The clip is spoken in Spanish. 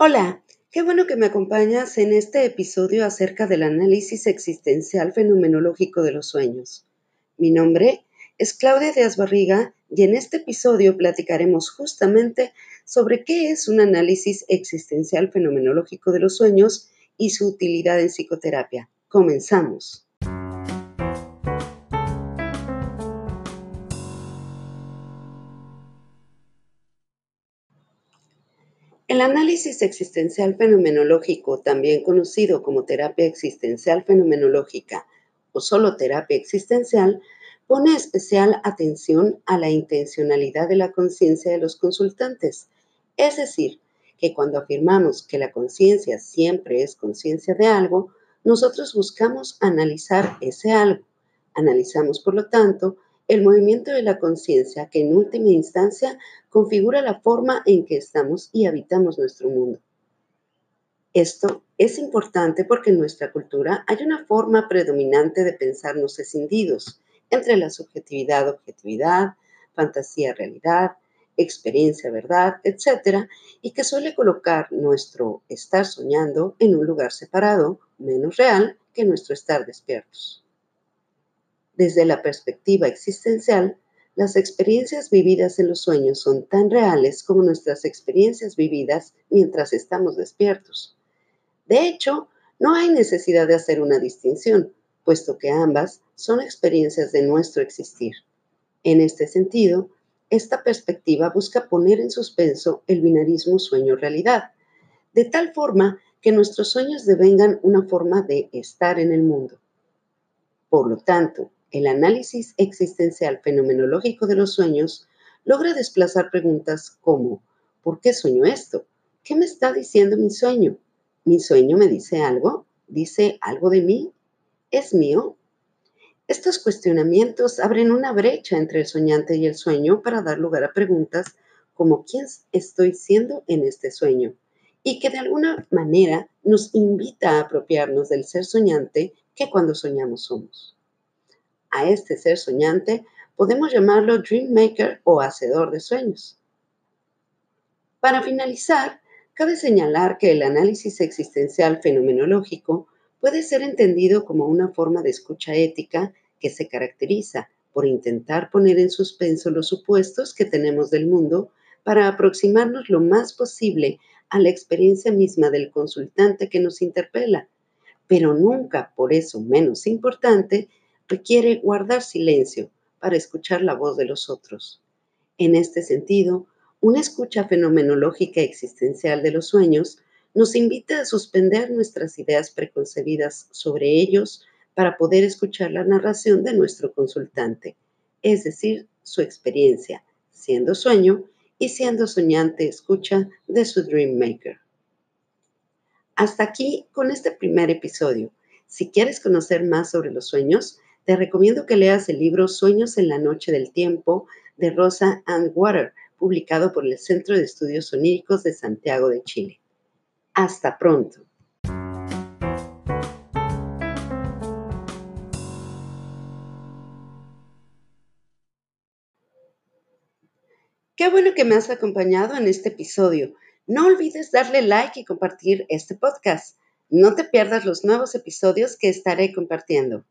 Hola, qué bueno que me acompañas en este episodio acerca del análisis existencial fenomenológico de los sueños. Mi nombre es Claudia Díaz Barriga y en este episodio platicaremos justamente sobre qué es un análisis existencial fenomenológico de los sueños y su utilidad en psicoterapia. Comenzamos. El análisis existencial fenomenológico, también conocido como terapia existencial fenomenológica o solo terapia existencial, pone especial atención a la intencionalidad de la conciencia de los consultantes, es decir, que cuando afirmamos que la conciencia siempre es conciencia de algo, nosotros buscamos analizar ese algo. Analizamos, por lo tanto, el movimiento de la conciencia que en última instancia configura la forma en que estamos y habitamos nuestro mundo. Esto es importante porque en nuestra cultura hay una forma predominante de pensarnos escindidos entre la subjetividad, objetividad, fantasía, realidad, experiencia, verdad, etc., y que suele colocar nuestro estar soñando en un lugar separado, menos real que nuestro estar despiertos. Desde la perspectiva existencial, las experiencias vividas en los sueños son tan reales como nuestras experiencias vividas mientras estamos despiertos. De hecho, no hay necesidad de hacer una distinción, puesto que ambas son experiencias de nuestro existir. En este sentido, esta perspectiva busca poner en suspenso el binarismo sueño-realidad, de tal forma que nuestros sueños devengan una forma de estar en el mundo. Por lo tanto, el análisis existencial fenomenológico de los sueños logra desplazar preguntas como ¿por qué sueño esto? ¿Qué me está diciendo mi sueño? ¿Mi sueño me dice algo? ¿Dice algo de mí? ¿Es mío? Estos cuestionamientos abren una brecha entre el soñante y el sueño para dar lugar a preguntas como ¿quién estoy siendo en este sueño? y que de alguna manera nos invita a apropiarnos del ser soñante que cuando soñamos somos. A este ser soñante podemos llamarlo Dream Maker o hacedor de sueños. Para finalizar, cabe señalar que el análisis existencial fenomenológico puede ser entendido como una forma de escucha ética que se caracteriza por intentar poner en suspenso los supuestos que tenemos del mundo para aproximarnos lo más posible a la experiencia misma del consultante que nos interpela, pero nunca por eso menos importante requiere guardar silencio para escuchar la voz de los otros. En este sentido, una escucha fenomenológica existencial de los sueños nos invita a suspender nuestras ideas preconcebidas sobre ellos para poder escuchar la narración de nuestro consultante, es decir, su experiencia, siendo sueño y siendo soñante escucha de su Dream Maker. Hasta aquí con este primer episodio. Si quieres conocer más sobre los sueños, te recomiendo que leas el libro Sueños en la Noche del Tiempo de Rosa Ann Water, publicado por el Centro de Estudios Oníricos de Santiago de Chile. Hasta pronto. Qué bueno que me has acompañado en este episodio. No olvides darle like y compartir este podcast. No te pierdas los nuevos episodios que estaré compartiendo.